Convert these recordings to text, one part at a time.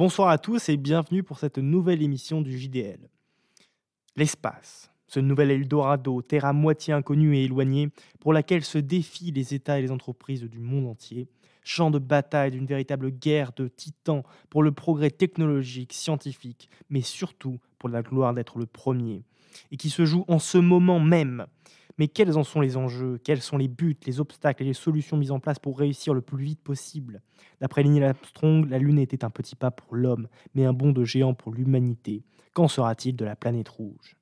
Bonsoir à tous et bienvenue pour cette nouvelle émission du JDL. L'espace, ce nouvel Eldorado, terre à moitié inconnue et éloignée, pour laquelle se défient les États et les entreprises du monde entier, champ de bataille d'une véritable guerre de titans pour le progrès technologique, scientifique, mais surtout pour la gloire d'être le premier, et qui se joue en ce moment même. Mais quels en sont les enjeux? Quels sont les buts, les obstacles et les solutions mises en place pour réussir le plus vite possible? D'après Neil Armstrong, la Lune était un petit pas pour l'homme, mais un bond de géant pour l'humanité. Qu'en sera-t-il de la planète rouge?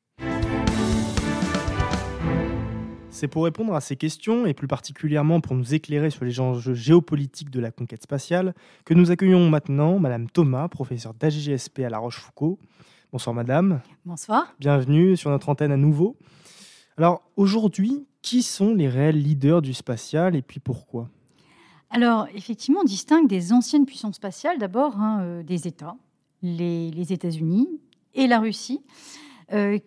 C'est pour répondre à ces questions, et plus particulièrement pour nous éclairer sur les enjeux géopolitiques de la conquête spatiale, que nous accueillons maintenant Madame Thomas, professeure d'AGGSP à La Rochefoucauld. Bonsoir Madame. Bonsoir. Bienvenue sur notre antenne à nouveau. Alors aujourd'hui, qui sont les réels leaders du spatial et puis pourquoi? Alors effectivement, on distingue des anciennes puissances spatiales d'abord hein, euh, des États, les, États-Unis et la Russie, euh,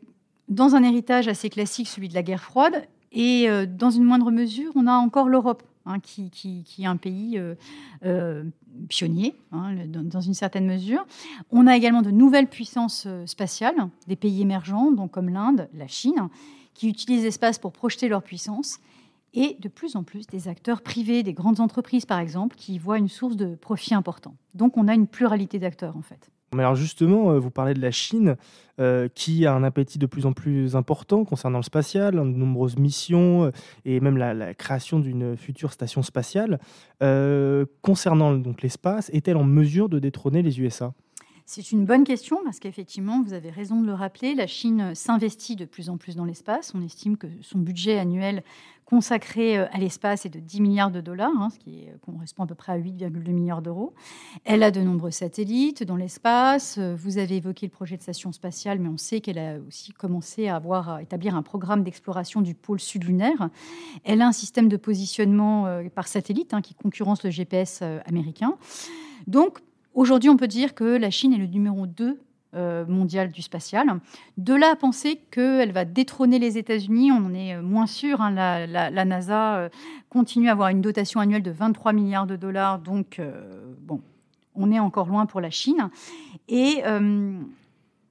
dans un héritage assez classique, celui de la guerre froide, et euh, dans une moindre mesure, on a encore l'Europe. Hein, qui, est un pays pionnier, hein, dans, une certaine mesure. On a également de nouvelles puissances spatiales, des pays émergents, comme l'Inde, la Chine, qui utilisent l'espace pour projeter leur puissance, et de plus en plus des acteurs privés, des grandes entreprises par exemple, qui voient une source de profit important. Donc on a une pluralité d'acteurs en fait. Mais alors justement, euh, vous parlez de la Chine, euh, qui a un appétit de plus en plus important concernant le spatial, de nombreuses missions euh, et même la, création d'une future station spatiale. concernant donc l'espace, est-elle en mesure de détrôner les USA c'est une bonne question parce qu'effectivement, vous avez raison de le rappeler, la Chine s'investit de plus en plus dans l'espace. On estime que son budget annuel consacré euh, à l'espace est de 10 milliards de dollars, hein, ce qui correspond à peu près à 8,2 milliards d'euros. Elle a de nombreux satellites dans l'espace. Vous avez évoqué le projet de station spatiale, mais on sait qu'elle a aussi commencé à, avoir, à établir un programme d'exploration du pôle sud lunaire. Elle a un système de positionnement euh, par satellite hein, qui concurrence le GPS euh, américain. Donc, Aujourd'hui, on peut dire que la Chine est le numéro 2 euh, mondial du spatial. De là à penser qu'elle va détrôner les États-Unis, on en est euh, moins sûr. Hein. La, NASA euh, continue à avoir une dotation annuelle de 23 milliards de dollars, donc bon, on est encore loin pour la Chine. Et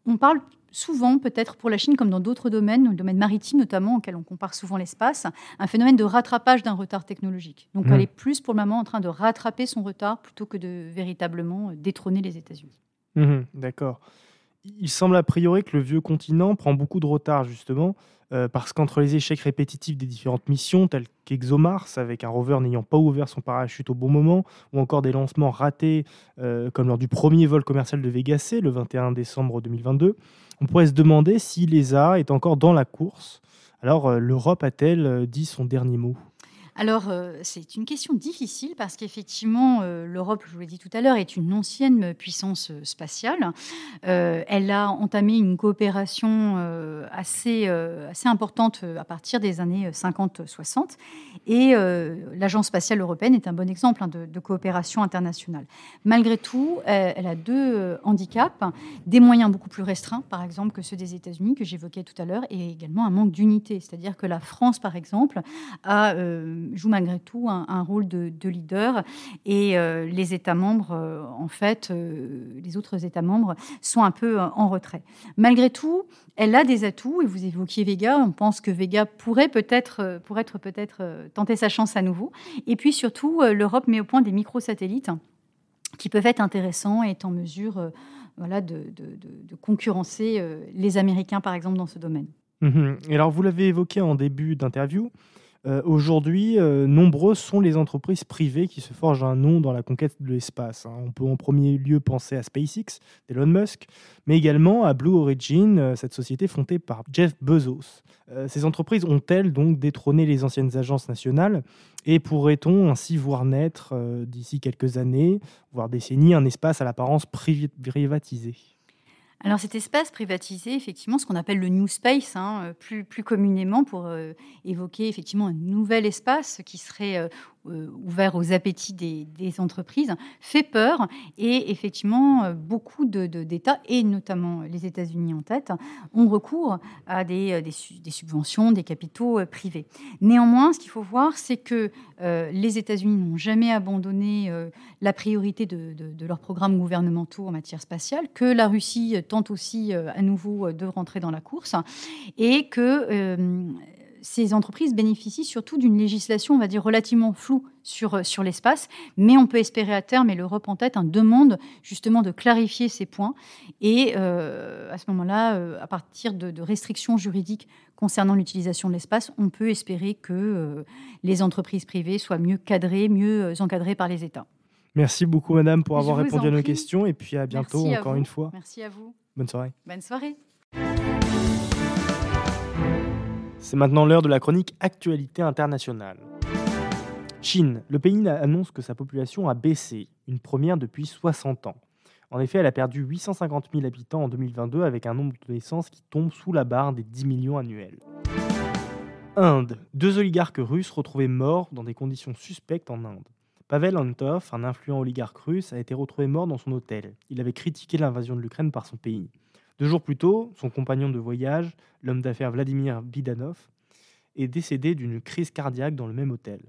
on parle souvent, peut-être pour la Chine, comme dans d'autres domaines, le domaine maritime notamment, auquel on compare souvent l'espace, un phénomène de rattrapage d'un retard technologique. Donc mmh. elle est plus pour le moment en train de rattraper son retard plutôt que de véritablement détrôner les États-Unis. Mmh d'accord. Il semble a priori que le vieux continent prend beaucoup de retard justement euh, parce qu'entre les échecs répétitifs des différentes missions, telles qu'ExoMars, avec un rover n'ayant pas ouvert son parachute au bon moment, ou encore des lancements ratés, euh, comme lors du premier vol commercial de Vega C, le 21 décembre 2022, on pourrait se demander si l'ESA est encore dans la course. Alors, euh, l'Europe a-t-elle dit son dernier mot? Alors, euh, c'est une question difficile parce qu'effectivement, euh, l'Europe, je vous l'ai dit tout à l'heure, est une ancienne puissance euh, spatiale. elle a entamé une coopération assez, assez importante à partir des années 50-60. Et l'Agence spatiale européenne est un bon exemple hein, de, coopération internationale. Malgré tout, elle, a deux handicaps, des moyens beaucoup plus restreints, par exemple, que ceux des États-Unis, que j'évoquais tout à l'heure, et également un manque d'unité. C'est-à-dire que la France, par exemple, a joue malgré tout un, rôle de, leader et euh, les États membres, euh, en fait, euh, les autres États membres sont un peu en retrait. Malgré tout, elle a des atouts et vous évoquiez Vega. On pense que Vega pourrait peut-être, pourrait être peut-être tenter sa chance à nouveau. Et puis surtout, l'Europe met au point des microsatellites qui peuvent être intéressants et être en mesure voilà, de, concurrencer les Américains, par exemple, dans ce domaine. Mmh et alors, vous l'avez évoqué en début d'interview, euh, aujourd'hui, euh, nombreuses sont les entreprises privées qui se forgent un nom dans la conquête de l'espace. Hein. On peut en premier lieu penser à SpaceX d'Elon Musk, mais également à Blue Origin, euh, cette société fondée par Jeff Bezos. ces entreprises ont-elles donc détrôné les anciennes agences nationales et pourrait-on ainsi voir naître d'ici quelques années, voire décennies, un espace à l'apparence privatisé? Alors cet espace privatisé, effectivement, ce qu'on appelle le New Space, hein, euh, plus, communément pour euh, évoquer effectivement un nouvel espace qui serait euh, ouvert aux appétits des, entreprises, fait peur. Et effectivement, beaucoup d'États, et notamment les États-Unis en tête, ont recours à des, subventions, des capitaux privés. Néanmoins, ce qu'il faut voir, c'est que les États-Unis n'ont jamais abandonné la priorité de, de, leurs programmes gouvernementaux en matière spatiale, que la Russie tente aussi à nouveau de rentrer dans la course, et que ces entreprises bénéficient surtout d'une législation, on va dire, relativement floue sur, euh, sur l'espace, mais on peut espérer à terme, et l'Europe en tête, un demande justement de clarifier ces points. Et euh, à ce moment-là, euh, à partir de, restrictions juridiques concernant l'utilisation de l'espace, on peut espérer que les entreprises privées soient mieux cadrées, mieux encadrées par les États. Merci beaucoup, madame, pour avoir répondu à nos questions. Et puis à bientôt, encore une fois. Merci à vous. Bonne soirée. Bonne soirée. C'est maintenant l'heure de la chronique Actualité internationale. Chine, le pays annonce que sa population a baissé, une première depuis 60 ans. En effet, elle a perdu 850 000 habitants en 2022 avec un nombre de naissances qui tombe sous la barre des 10 millions annuels. Inde, deux oligarques russes retrouvés morts dans des conditions suspectes en Inde. Pavel Antov, un influent oligarque russe, a été retrouvé mort dans son hôtel. Il avait critiqué l'invasion de l'Ukraine par son pays. Deux jours plus tôt, son compagnon de voyage, l'homme d'affaires Vladimir Bidanov, est décédé d'une crise cardiaque dans le même hôtel.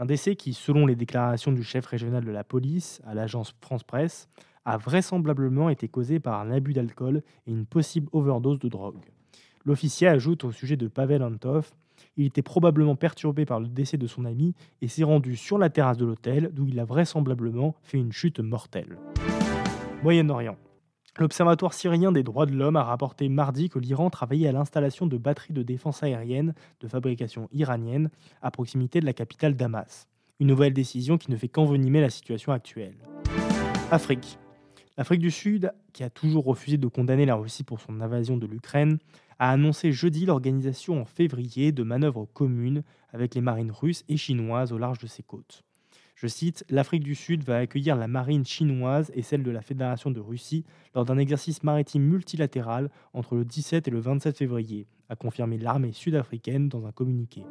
Un décès qui, selon les déclarations du chef régional de la police à l'agence France Presse, a vraisemblablement été causé par un abus d'alcool et une possible overdose de drogue. L'officier ajoute au sujet de Pavel Antov il était probablement perturbé par le décès de son ami et s'est rendu sur la terrasse de l'hôtel d'où il a vraisemblablement fait une chute mortelle. Moyen-Orient. L'Observatoire syrien des droits de l'homme a rapporté mardi que l'Iran travaillait à l'installation de batteries de défense aérienne de fabrication iranienne à proximité de la capitale Damas. Une nouvelle décision qui ne fait qu'envenimer la situation actuelle. Afrique. L'Afrique du Sud, qui a toujours refusé de condamner la Russie pour son invasion de l'Ukraine, a annoncé jeudi l'organisation en février de manœuvres communes avec les marines russes et chinoises au large de ses côtes. Je cite, L'Afrique du Sud va accueillir la marine chinoise et celle de la Fédération de Russie lors d'un exercice maritime multilatéral entre le 17 et le 27 février, a confirmé l'armée sud-africaine dans un communiqué.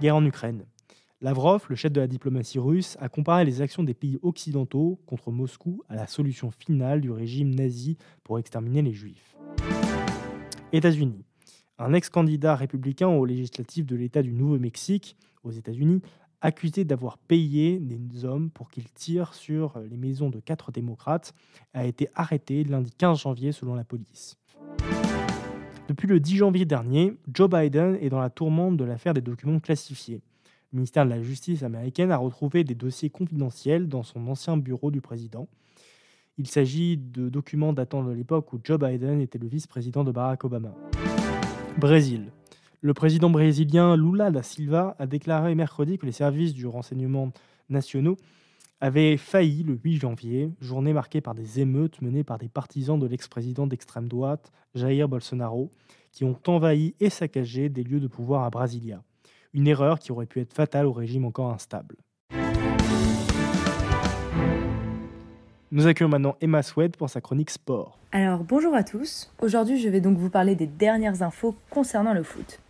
Guerre en Ukraine. Lavrov, le chef de la diplomatie russe, a comparé les actions des pays occidentaux contre Moscou à la solution finale du régime nazi pour exterminer les juifs. États-Unis. Un ex-candidat républicain au législatif de l'État du Nouveau-Mexique, aux États-Unis, accusé d'avoir payé des hommes pour qu'ils tirent sur les maisons de quatre démocrates, a été arrêté lundi 15 janvier selon la police. Depuis le 10 janvier dernier, Joe Biden est dans la tourmente de l'affaire des documents classifiés. Le ministère de la Justice américaine a retrouvé des dossiers confidentiels dans son ancien bureau du président. Il s'agit de documents datant de l'époque où Joe Biden était le vice-président de Barack Obama. Brésil. Le président brésilien Lula da Silva a déclaré mercredi que les services du renseignement nationaux avaient failli le 8 janvier, journée marquée par des émeutes menées par des partisans de l'ex-président d'extrême droite Jair Bolsonaro, qui ont envahi et saccagé des lieux de pouvoir à Brasilia. Une erreur qui aurait pu être fatale au régime encore instable. Nous accueillons maintenant Emma Swed pour sa chronique sport. Alors bonjour à tous, aujourd'hui je vais donc vous parler des dernières infos concernant le foot.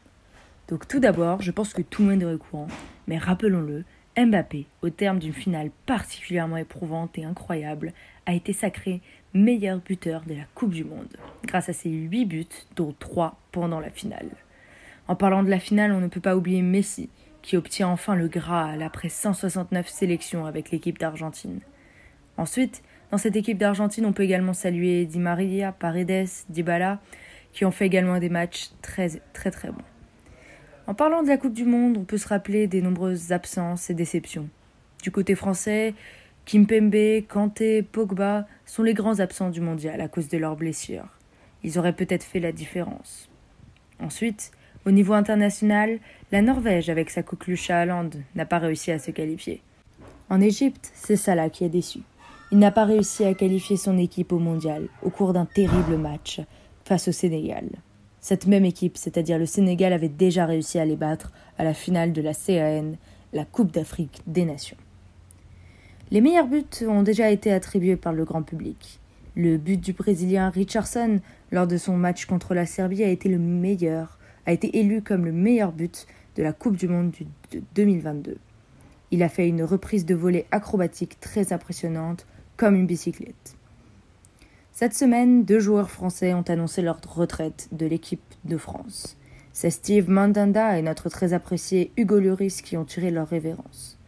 Donc tout d'abord, je pense que tout le monde est au courant, mais rappelons-le, Mbappé, au terme d'une finale particulièrement éprouvante et incroyable, a été sacré meilleur buteur de la Coupe du Monde, grâce à ses 8 buts, dont 3 pendant la finale. En parlant de la finale, on ne peut pas oublier Messi, qui obtient enfin le Graal après 169 sélections avec l'équipe d'Argentine. Ensuite, dans cette équipe d'Argentine, on peut également saluer Di Maria, Paredes, Dybala, qui ont fait également des matchs très très très bons. En parlant de la Coupe du Monde, on peut se rappeler des nombreuses absences et déceptions. Du côté français, Kimpembe, Kanté, Pogba sont les grands absents du mondial à cause de leurs blessures. Ils auraient peut-être fait la différence. Ensuite, au niveau international, la Norvège, avec sa coqueluche à Hollande, n'a pas réussi à se qualifier. En Égypte, c'est Salah qui a déçu. Il n'a pas réussi à qualifier son équipe au mondial au cours d'un terrible match face au Sénégal. Cette même équipe, c'est-à-dire le Sénégal, avait déjà réussi à les battre à la finale de la CAN, la Coupe d'Afrique des Nations. Les meilleurs buts ont déjà été attribués par le grand public. Le but du Brésilien Richardson lors de son match contre la Serbie a été le meilleur, a été élu comme le meilleur but de la Coupe du Monde de 2022. Il a fait une reprise de volée acrobatique très impressionnante, comme une bicyclette. Cette semaine, deux joueurs français ont annoncé leur retraite de l'équipe de France. C'est Steve Mandanda et notre très apprécié Hugo Lloris qui ont tiré leur révérence.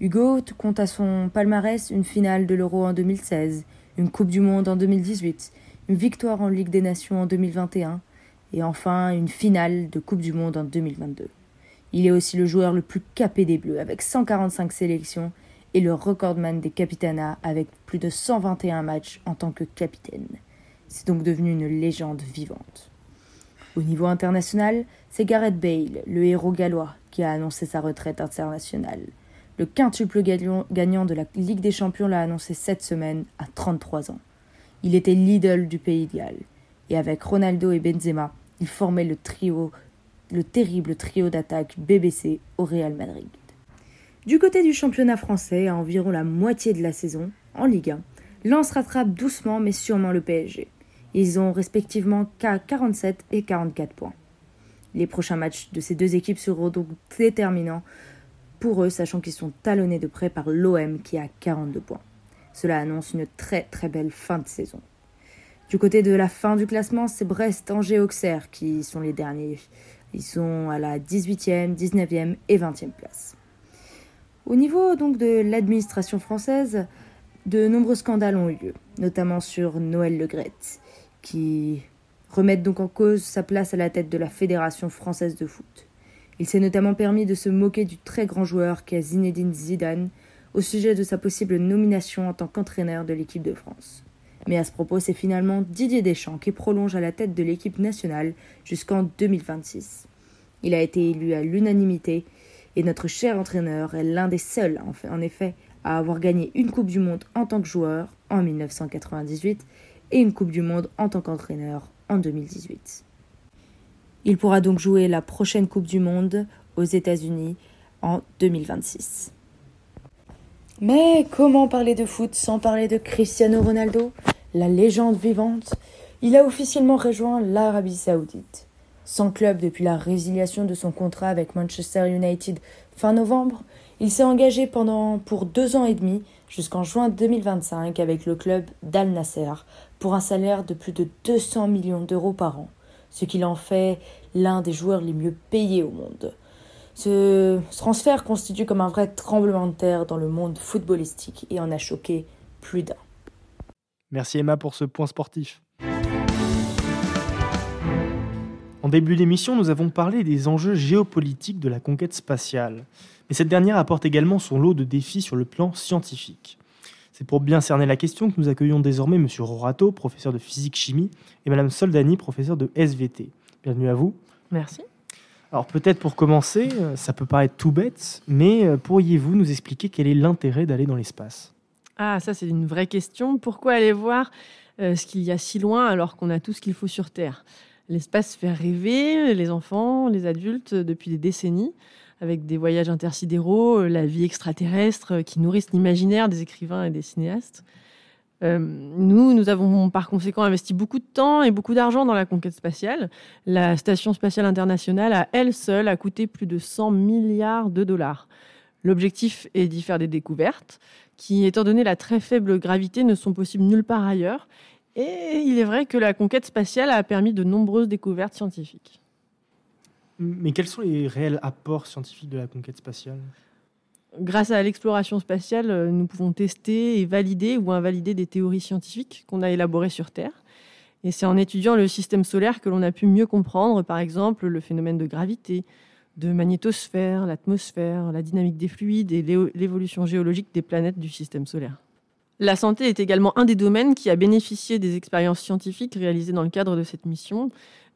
Hugo compte à son palmarès une finale de l'Euro en 2016, une Coupe du Monde en 2018, une victoire en Ligue des Nations en 2021 et enfin une finale de Coupe du Monde en 2022. Il est aussi le joueur le plus capé des Bleus avec 145 sélections et le recordman des capitanats avec plus de 121 matchs en tant que capitaine. C'est donc devenu une légende vivante. Au niveau international, c'est Gareth Bale, le héros gallois, qui a annoncé sa retraite internationale. Le quintuple gagnant de la Ligue des Champions l'a annoncé cette semaine à 33 ans. Il était l'idole du pays de Galles. Et avec Ronaldo et Benzema, il formait le trio, le terrible trio d'attaque BBC au Real Madrid. Du côté du championnat français, à environ la moitié de la saison, en Ligue 1, Lens rattrape doucement mais sûrement le PSG. Ils ont respectivement 47 et 44 points. Les prochains matchs de ces deux équipes seront donc déterminants pour eux, sachant qu'ils sont talonnés de près par l'OM qui a 42 points. Cela annonce une très très belle fin de saison. Du côté de la fin du classement, c'est Brest, Angers, Auxerre qui sont les derniers. Ils sont à la 18e, 19e et 20e place. Au niveau donc de l'administration française, de nombreux scandales ont eu lieu, notamment sur Noël Legrette, qui remettent donc en cause sa place à la tête de la Fédération française de foot. Il s'est notamment permis de se moquer du très grand joueur qu'est Zinedine Zidane au sujet de sa possible nomination en tant qu'entraîneur de l'équipe de France. Mais à ce propos, c'est finalement Didier Deschamps qui prolonge à la tête de l'équipe nationale jusqu'en 2026. Il a été élu à l'unanimité et notre cher entraîneur est l'un des seuls, en effet, à avoir gagné une Coupe du Monde en tant que joueur en 1998 et une Coupe du Monde en tant qu'entraîneur en 2018. Il pourra donc jouer la prochaine Coupe du Monde aux États-Unis en 2026. Mais comment parler de foot sans parler de Cristiano Ronaldo, la légende vivante? Il a officiellement rejoint l'Arabie saoudite. Sans club depuis la résiliation de son contrat avec Manchester United fin novembre, il s'est engagé pendant pour deux ans et demi jusqu'en juin 2025 avec le club d'Al Nasser pour un salaire de plus de 200 millions d'euros par an, ce qui l'en fait l'un des joueurs les mieux payés au monde. Ce transfert constitue comme un vrai tremblement de terre dans le monde footballistique et en a choqué plus d'un. Merci Emma pour ce point sportif. En début d'émission, nous avons parlé des enjeux géopolitiques de la conquête spatiale. Mais cette dernière apporte également son lot de défis sur le plan scientifique. C'est pour bien cerner la question que nous accueillons désormais M. Rorato, professeur de physique-chimie, et Mme Soldani, professeur de SVT. Bienvenue à vous. Merci. Alors peut-être pour commencer, euh, ça peut paraître tout bête, mais euh, pourriez-vous nous expliquer quel est l'intérêt d'aller dans l'espace? Ah, ça c'est une vraie question. Pourquoi aller voir euh, ce qu'il y a si loin alors qu'on a tout ce qu'il faut sur Terre? L'espace fait rêver les enfants, les adultes depuis des décennies, avec des voyages intersidéraux, la vie extraterrestre qui nourrissent l'imaginaire des écrivains et des cinéastes. Euh, nous, nous avons par conséquent investi beaucoup de temps et beaucoup d'argent dans la conquête spatiale. La Station spatiale internationale, à elle seule, a coûté plus de 100 milliards de dollars. L'objectif est d'y faire des découvertes qui, étant donné la très faible gravité, ne sont possibles nulle part ailleurs et il est vrai que la conquête spatiale a permis de nombreuses découvertes scientifiques. Mais quels sont les réels apports scientifiques de la conquête spatiale? Grâce à l'exploration spatiale, euh, nous pouvons tester et valider ou invalider des théories scientifiques qu'on a élaborées sur Terre. Et c'est en étudiant le système solaire que l'on a pu mieux comprendre, par exemple, le phénomène de gravité, de magnétosphère, l'atmosphère, la dynamique des fluides et l'évolution géologique des planètes du système solaire. La santé est également un des domaines qui a bénéficié des expériences scientifiques réalisées dans le cadre de cette mission.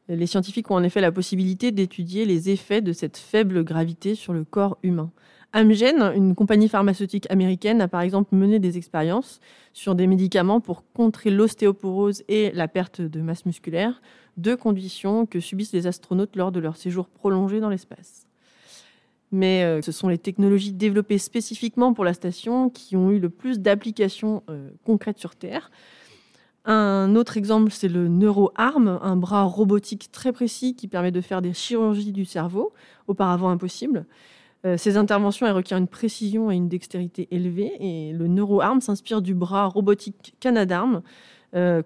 Les scientifiques ont en effet la possibilité d'étudier les effets de cette faible gravité sur le corps humain. Amgen, une compagnie pharmaceutique américaine, a par exemple mené des expériences sur des médicaments pour contrer l'ostéoporose et la perte de masse musculaire, deux conditions que subissent les astronautes lors de leur séjour prolongé dans l'espace mais euh, ce sont les technologies développées spécifiquement pour la station qui ont eu le plus d'applications euh, concrètes sur Terre. Un autre exemple, c'est le NeuroArm, un bras robotique très précis qui permet de faire des chirurgies du cerveau, auparavant impossibles. Euh, ces interventions requièrent une précision et une dextérité élevées et le NeuroArm s'inspire du bras robotique Canadarm,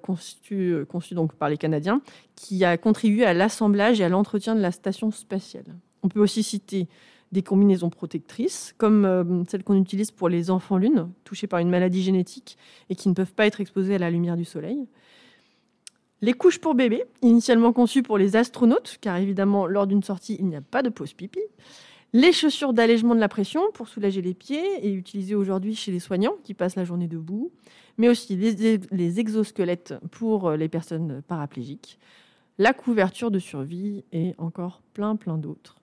conçu, conçu, donc par les Canadiens, qui a contribué à l'assemblage et à l'entretien de la station spatiale. On peut aussi citer des combinaisons protectrices, comme euh, celles qu'on utilise pour les enfants lunes, touchés par une maladie génétique et qui ne peuvent pas être exposés à la lumière du soleil. Les couches pour bébés, initialement conçues pour les astronautes, car évidemment, lors d'une sortie, il n'y a pas de pause pipi. Les chaussures d'allègement de la pression pour soulager les pieds et utilisées aujourd'hui chez les soignants qui passent la journée debout, mais aussi les, exosquelettes pour euh, les personnes paraplégiques, la couverture de survie et encore plein plein d'autres.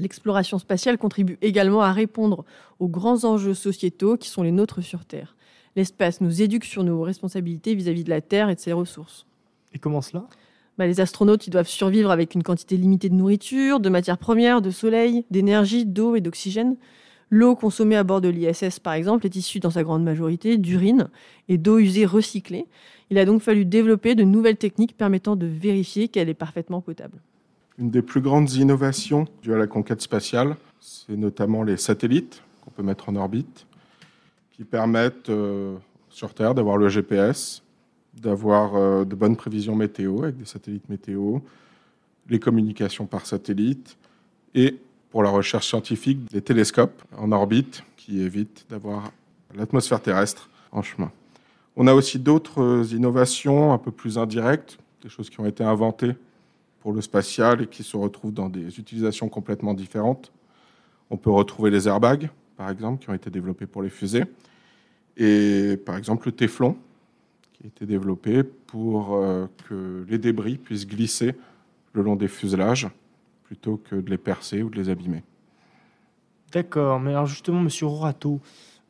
L'exploration spatiale contribue également à répondre aux grands enjeux sociétaux qui sont les nôtres sur Terre. L'espace nous éduque sur nos responsabilités vis-à-vis -vis de la Terre et de ses ressources. Et comment cela? Bah, les astronautes ils doivent survivre avec une quantité limitée de nourriture, de matières premières, de soleil, d'énergie, d'eau et d'oxygène. L'eau consommée à bord de l'ISS, par exemple, est issue dans sa grande majorité d'urine et d'eau usée recyclée. Il a donc fallu développer de nouvelles techniques permettant de vérifier qu'elle est parfaitement potable. Une des plus grandes innovations dues à la conquête spatiale, c'est notamment les satellites qu'on peut mettre en orbite, qui permettent euh, sur Terre d'avoir le GPS, d'avoir euh, de bonnes prévisions météo avec des satellites météo, les communications par satellite et pour la recherche scientifique des télescopes en orbite qui évitent d'avoir l'atmosphère terrestre en chemin. On a aussi d'autres innovations un peu plus indirectes, des choses qui ont été inventées pour le spatial et qui se retrouvent dans des utilisations complètement différentes. On peut retrouver les airbags, par exemple, qui ont été développés pour les fusées, et par exemple le téflon, qui a été développé pour euh, que les débris puissent glisser le long des fuselages plutôt que de les percer ou de les abîmer. D'accord, mais alors justement, Monsieur Rorato,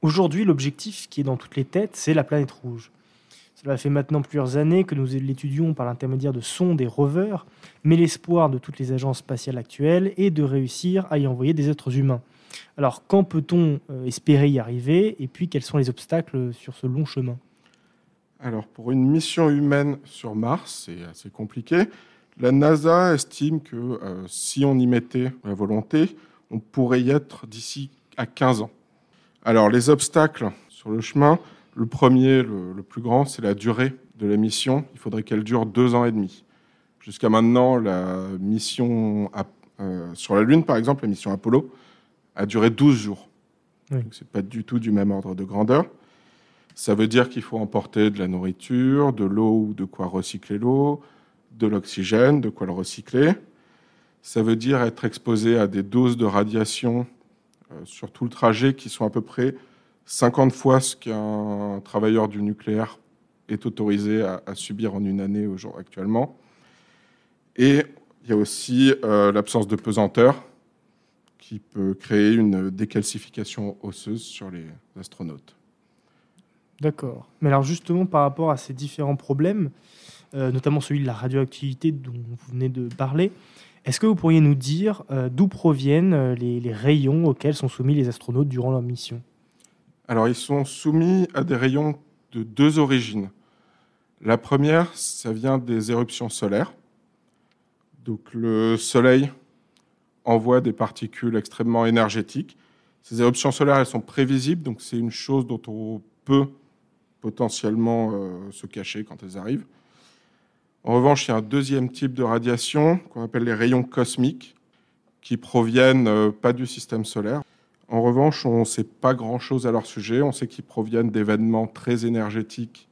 aujourd'hui, l'objectif qui est dans toutes les têtes, c'est la planète rouge. Cela fait maintenant plusieurs années que nous l'étudions par l'intermédiaire de sondes et rovers, mais l'espoir de toutes les agences spatiales actuelles est de réussir à y envoyer des êtres humains. Alors, quand peut-on euh, espérer y arriver Et puis, quels sont les obstacles sur ce long chemin? Alors, pour une mission humaine sur Mars, c'est assez compliqué. La NASA estime que euh, si on y mettait la volonté, on pourrait y être d'ici à 15 ans. Alors, les obstacles sur le chemin, le premier, le, plus grand, c'est la durée de la mission. Il faudrait qu'elle dure deux ans et demi. Jusqu'à maintenant, la mission euh, sur la Lune, par exemple, la mission Apollo, a duré 12 jours. Ce n'est pas du tout du même ordre de grandeur. Ça veut dire qu'il faut emporter de la nourriture, de l'eau ou de quoi recycler l'eau, de l'oxygène, de quoi le recycler. Ça veut dire être exposé à des doses de radiation euh, sur tout le trajet qui sont à peu près 50 fois ce qu'un travailleur du nucléaire est autorisé à, subir en une année au actuellement. Et il y a aussi euh, l'absence de pesanteur qui peut créer une décalcification osseuse sur les astronautes. D'accord. Mais alors justement, par rapport à ces différents problèmes, euh, notamment celui de la radioactivité dont vous venez de parler, est-ce que vous pourriez nous dire euh, d'où proviennent les, rayons auxquels sont soumis les astronautes durant leur mission? Alors, ils sont soumis à des rayons de deux origines. La première, ça vient des éruptions solaires. Donc, le Soleil envoie des particules extrêmement énergétiques. Ces éruptions solaires, elles sont prévisibles, donc c'est une chose dont on peut potentiellement euh, se cacher quand elles arrivent. En revanche, il y a un deuxième type de radiation qu'on appelle les rayons cosmiques, qui proviennent euh, pas du système solaire. En revanche, on ne sait pas grand-chose à leur sujet. On sait qu'ils proviennent d'événements très énergétiques,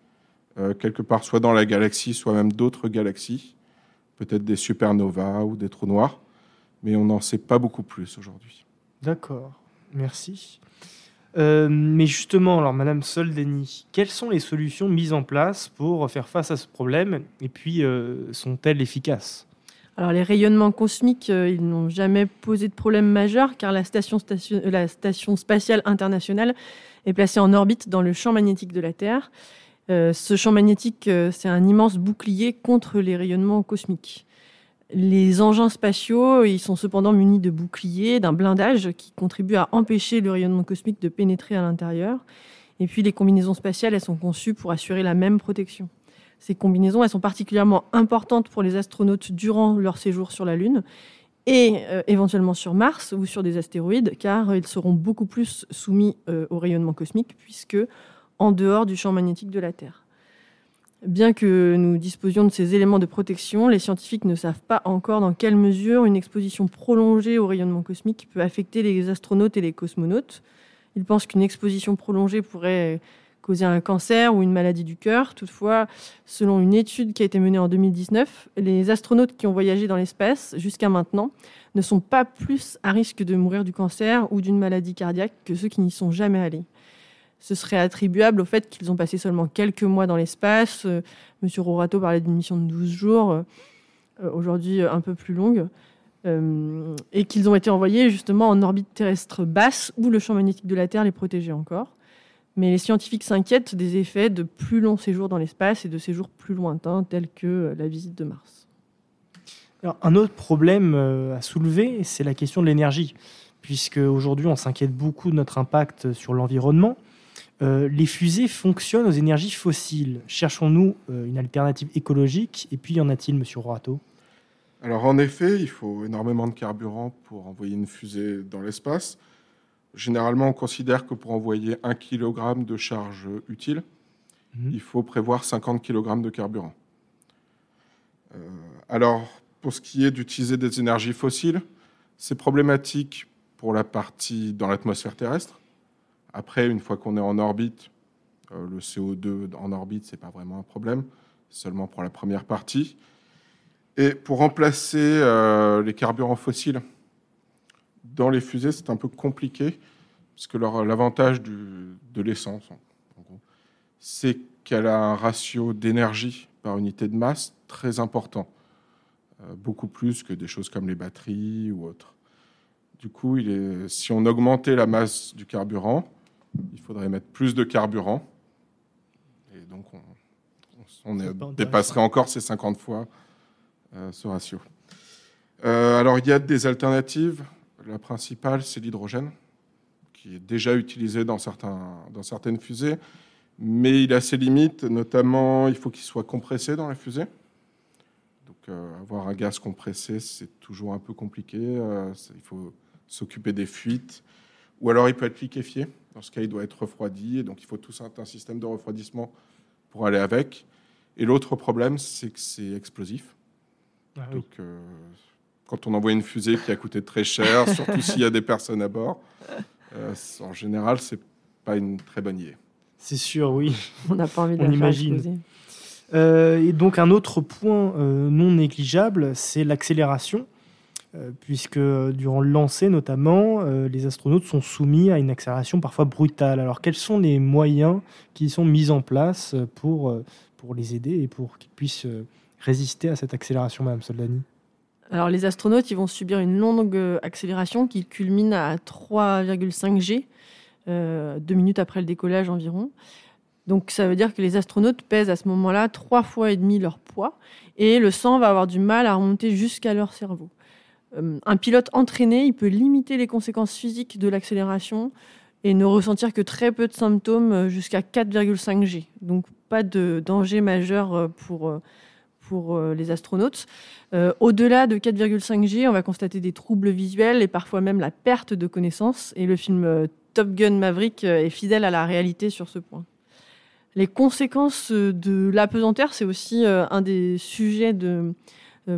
euh, quelque part soit dans la galaxie, soit même d'autres galaxies, peut-être des supernovas ou des trous noirs, mais on n'en sait pas beaucoup plus aujourd'hui. D'accord, merci. Euh, mais justement, alors Madame Soldeni, quelles sont les solutions mises en place pour faire face à ce problème? Et puis euh, sont-elles efficaces? Les rayonnements cosmiques, euh, n'ont jamais posé de problème majeur car la station, la station, spatiale internationale est placée en orbite dans le champ magnétique de la Terre. ce champ magnétique, c'est un immense bouclier contre les rayonnements cosmiques. Les engins spatiaux, ils sont cependant munis de boucliers, d'un blindage qui contribue à empêcher le rayonnement cosmique de pénétrer à l'intérieur. Et puis les combinaisons spatiales, elles sont conçues pour assurer la même protection. Ces combinaisons, sont particulièrement importantes pour les astronautes durant leur séjour sur la Lune et éventuellement sur Mars ou sur des astéroïdes, car ils seront beaucoup plus soumis au rayonnement cosmique, puisque en dehors du champ magnétique de la Terre. Bien que nous disposions de ces éléments de protection, les scientifiques ne savent pas encore dans quelle mesure une exposition prolongée au rayonnement cosmique peut affecter les astronautes et les cosmonautes. Ils pensent qu'une exposition prolongée pourrait causer un cancer ou une maladie du cœur. Toutefois, selon une étude qui a été menée en 2019, les astronautes qui ont voyagé dans l'espace jusqu'à maintenant ne sont pas plus à risque de mourir du cancer ou d'une maladie cardiaque que ceux qui n'y sont jamais allés ce serait attribuable au fait qu'ils ont passé seulement quelques mois dans l'espace. Euh, Monsieur Rorato parlait d'une mission de 12 jours, euh, euh, aujourd'hui un peu plus longue, et qu'ils ont été envoyés justement en orbite terrestre basse où le champ magnétique de la Terre les protégeait encore. Mais les scientifiques s'inquiètent des effets de plus longs séjours dans l'espace et de séjours plus lointains, tels que la visite de Mars. Alors, un autre problème à soulever, c'est la question de l'énergie, puisque aujourd'hui on s'inquiète beaucoup de notre impact sur l'environnement, euh, les fusées fonctionnent aux énergies fossiles. Cherchons-nous euh, une alternative écologique? Et puis, y en a-t-il, monsieur Roato? Alors, en effet, il faut énormément de carburant pour envoyer une fusée dans l'espace. Généralement, on considère que pour envoyer un kilogramme de charge utile, mhm. il faut prévoir 50 kg de carburant. Euh, alors, pour ce qui est d'utiliser des énergies fossiles, c'est problématique pour la partie dans l'atmosphère terrestre, après, une fois qu'on est en orbite, euh, le CO2 en orbite, ce n'est pas vraiment un problème, seulement pour la première partie. Et pour remplacer euh, les carburants fossiles dans les fusées, c'est un peu compliqué, puisque l'avantage de l'essence, c'est qu'elle a un ratio d'énergie par unité de masse très important, euh, beaucoup plus que des choses comme les batteries ou autres. Du coup, il est, si on augmentait la masse du carburant, il faudrait mettre plus de carburant. Et donc, on, dépasserait encore ces 50 fois euh, ce ratio. Euh, alors, il y a des alternatives. La principale, c'est l'hydrogène, qui est déjà utilisé dans, certains, dans certaines fusées, mais il a ses limites, notamment il faut qu'il soit compressé dans la fusée. Donc, euh, avoir un gaz compressé, c'est toujours un peu compliqué. il faut s'occuper des fuites. Ou alors, il peut être liquéfié. Dans ce cas, il doit être refroidi, et donc il faut tout un système de refroidissement pour aller avec. Et l'autre problème, c'est que c'est explosif. Ah donc, euh, quand on envoie une fusée qui a coûté très cher, surtout s'il y a des personnes à bord, euh, en général, c'est pas une très bonne idée. C'est sûr, oui. On n'a pas envie de imagine. Euh, et donc un autre point non négligeable, c'est l'accélération. Euh, puisque euh, durant le lancer notamment, euh, les astronautes sont soumis à une accélération parfois brutale. Alors quels sont les moyens qui sont mis en place pour, pour les aider et pour qu'ils puissent résister à cette accélération, Madame Soldani? Alors les astronautes, ils vont subir une longue accélération qui culmine à 3,5 G, deux minutes après le décollage environ. Donc ça veut dire que les astronautes pèsent à ce moment-là trois fois et demi leur poids et le sang va avoir du mal à remonter jusqu'à leur cerveau. Euh, un pilote entraîné, il peut limiter les conséquences physiques de l'accélération et ne ressentir que très peu de symptômes euh, jusqu'à 4,5 G. Donc pas de danger majeur euh, pour, pour les astronautes. Au-delà de 4,5 G, on va constater des troubles visuels et parfois même la perte de connaissance. Et le film Top Gun Maverick est fidèle à la réalité sur ce point. Les conséquences de l'apesanteur, c'est aussi un des sujets de,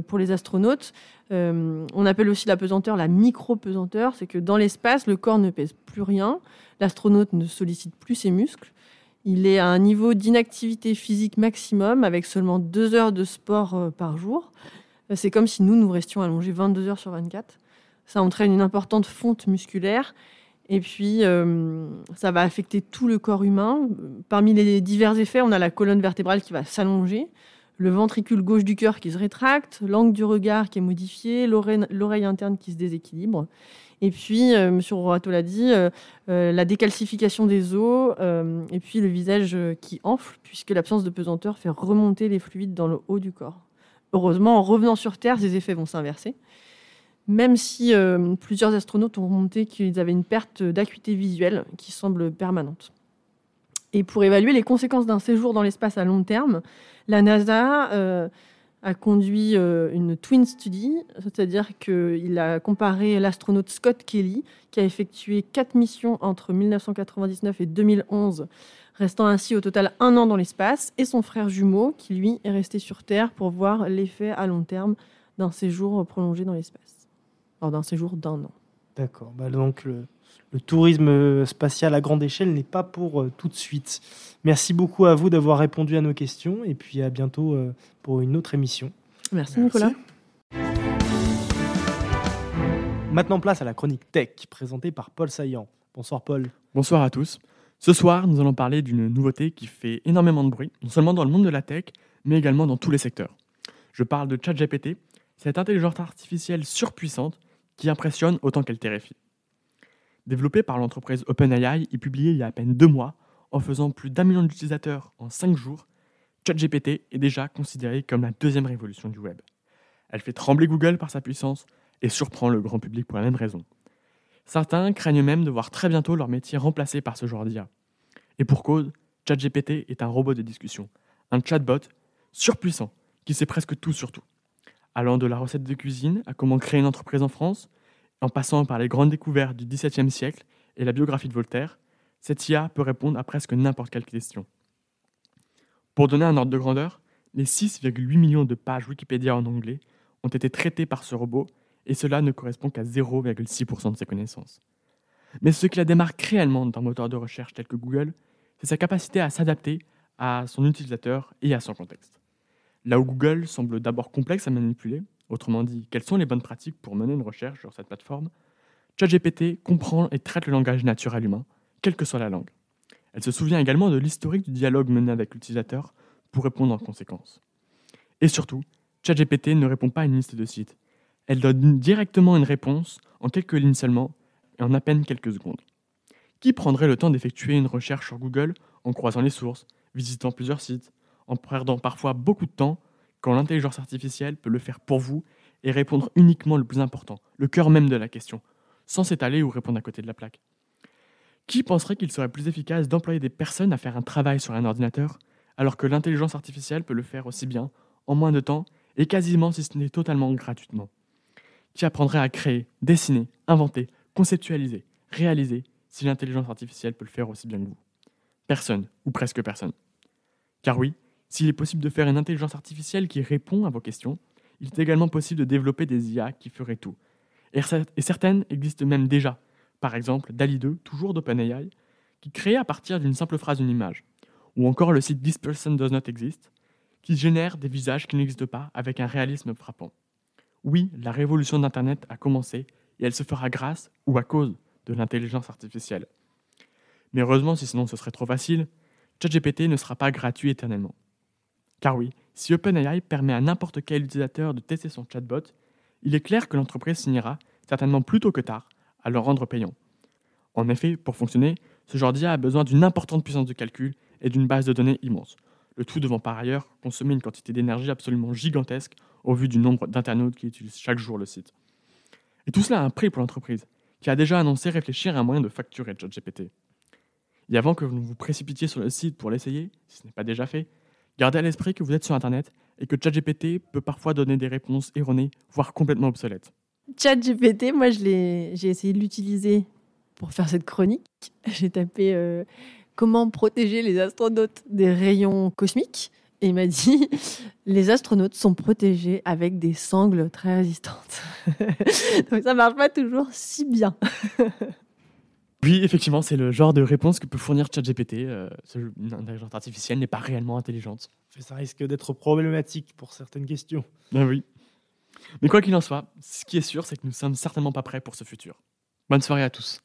pour les astronautes. Euh, on appelle aussi la pesanteur la micro-pesanteur. C'est que dans l'espace, le corps ne pèse plus rien. L'astronaute ne sollicite plus ses muscles. Il est à un niveau d'inactivité physique maximum avec seulement deux heures de sport euh, par jour. Euh, c'est comme si nous, nous restions allongés 22 heures sur 24. Ça entraîne une importante fonte musculaire. Et puis, ça va affecter tout le corps humain. Parmi les divers effets, on a la colonne vertébrale qui va s'allonger le ventricule gauche du cœur qui se rétracte, l'angle du regard qui est modifié, l'oreille interne qui se déséquilibre. Et puis, euh, M. Rorato l'a dit, euh, euh, la décalcification des os, et puis le visage qui enfle, puisque l'absence de pesanteur fait remonter les fluides dans le haut du corps. Heureusement, en revenant sur Terre, ces effets vont s'inverser. Même si plusieurs astronautes ont remonté qu'ils avaient une perte d'acuité visuelle qui semble permanente. Et pour évaluer les conséquences d'un séjour dans l'espace à long terme, la NASA euh, a conduit euh, une twin study, c'est-à-dire qu'il a comparé l'astronaute Scott Kelly, qui a effectué quatre missions entre 1999 et 2011, restant ainsi au total un an dans l'espace, et son frère jumeau, qui lui est resté sur Terre pour voir l'effet à long terme d'un séjour prolongé dans l'espace, alors d'un séjour d'un an. D'accord. Bah, donc le, le tourisme spatial à grande échelle n'est pas pour euh, tout de suite. Merci beaucoup à vous d'avoir répondu à nos questions et puis à bientôt euh, pour une autre émission. Merci, Nicolas. Maintenant place à la chronique tech présentée par Paul Saillant. Bonsoir Paul. Bonsoir à tous. Ce soir, nous allons parler d'une nouveauté qui fait énormément de bruit, non seulement dans le monde de la tech, mais également dans tous les secteurs. Je parle de ChatGPT, cette intelligence artificielle surpuissante qui impressionne autant qu'elle terrifie. Développé par l'entreprise OpenAI et publié il y a à peine deux mois, en faisant plus d'un million d'utilisateurs en cinq jours, ChatGPT est déjà considéré comme la deuxième révolution du web. Elle fait trembler Google par sa puissance et surprend le grand public pour la même raison. Certains craignent même de voir très bientôt leur métier remplacé par ce genre d'IA. Et pour cause, ChatGPT est un robot de discussion, un chatbot surpuissant qui sait presque tout sur tout. Allant de la recette de cuisine à comment créer une entreprise en France, en passant par les grandes découvertes du XVIIe siècle et la biographie de Voltaire, cette IA peut répondre à presque n'importe quelle question. Pour donner un ordre de grandeur, les 6,8 millions de pages Wikipédia en anglais ont été traitées par ce robot et cela ne correspond qu'à 0,6% de ses connaissances. Mais ce qui la démarque réellement d'un moteur de recherche tel que Google, c'est sa capacité à s'adapter à son utilisateur et à son contexte. Là où Google semble d'abord complexe à manipuler, Autrement dit, quelles sont les bonnes pratiques pour mener une recherche sur cette plateforme ChatGPT comprend et traite le langage naturel humain, quelle que soit la langue. Elle se souvient également de l'historique du dialogue mené avec l'utilisateur pour répondre en conséquence. Et surtout, ChatGPT ne répond pas à une liste de sites. Elle donne directement une réponse en quelques lignes seulement et en à peine quelques secondes. Qui prendrait le temps d'effectuer une recherche sur Google en croisant les sources, visitant plusieurs sites, en perdant parfois beaucoup de temps quand l'intelligence artificielle peut le faire pour vous et répondre uniquement le plus important, le cœur même de la question, sans s'étaler ou répondre à côté de la plaque. Qui penserait qu'il serait plus efficace d'employer des personnes à faire un travail sur un ordinateur, alors que l'intelligence artificielle peut le faire aussi bien, en moins de temps, et quasiment si ce n'est totalement gratuitement? Qui apprendrait à créer, dessiner, inventer, conceptualiser, réaliser, si l'intelligence artificielle peut le faire aussi bien que vous? Personne, ou presque personne. Car oui, s'il est possible de faire une intelligence artificielle qui répond à vos questions, il est également possible de développer des IA qui feraient tout. Et certaines existent même déjà. Par exemple, DALI 2, toujours d'OpenAI, qui crée à partir d'une simple phrase une image. Ou encore le site This Person Does Not Exist, qui génère des visages qui n'existent pas avec un réalisme frappant. Oui, la révolution d'Internet a commencé et elle se fera grâce ou à cause de l'intelligence artificielle. Mais heureusement, si sinon ce serait trop facile, ChatGPT ne sera pas gratuit éternellement. Car oui, si OpenAI permet à n'importe quel utilisateur de tester son chatbot, il est clair que l'entreprise signera, certainement plus tôt que tard, à le rendre payant. En effet, pour fonctionner, ce genre d'IA a besoin d'une importante puissance de calcul et d'une base de données immense, le tout devant par ailleurs consommer une quantité d'énergie absolument gigantesque au vu du nombre d'internautes qui utilisent chaque jour le site. Et tout cela a un prix pour l'entreprise, qui a déjà annoncé réfléchir à un moyen de facturer ChatGPT. Et avant que vous ne vous précipitiez sur le site pour l'essayer, si ce n'est pas déjà fait, Gardez à l'esprit que vous êtes sur Internet et que ChatGPT peut parfois donner des réponses erronées, voire complètement obsolètes. ChatGPT, moi, j'ai essayé de l'utiliser pour faire cette chronique. J'ai tapé euh, comment protéger les astronautes des rayons cosmiques. Et il m'a dit les astronautes sont protégés avec des sangles très résistantes. Donc ça marche pas toujours si bien. Oui, effectivement, c'est le genre de réponse que peut fournir ChatGPT. Euh, une intelligence artificielle n'est pas réellement intelligente. Ça risque d'être problématique pour certaines questions. Ben oui. Mais quoi qu'il en soit, ce qui est sûr, c'est que nous sommes certainement pas prêts pour ce futur. Bonne soirée à tous.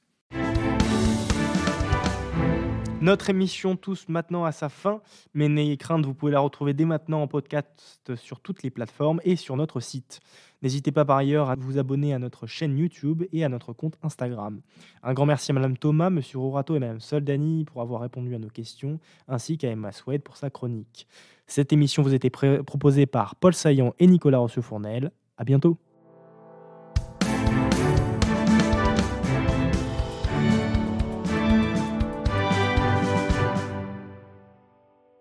Notre émission touche maintenant à sa fin, mais n'ayez crainte, vous pouvez la retrouver dès maintenant en podcast sur toutes les plateformes et sur notre site. N'hésitez pas par ailleurs à vous abonner à notre chaîne YouTube et à notre compte Instagram. Un grand merci à Madame Thomas, Monsieur Rorato et Madame Soldani pour avoir répondu à nos questions, ainsi qu'à Emma Swed pour sa chronique. Cette émission vous était proposée par Paul Saillant et Nicolas Rosseux-Fournel. À bientôt.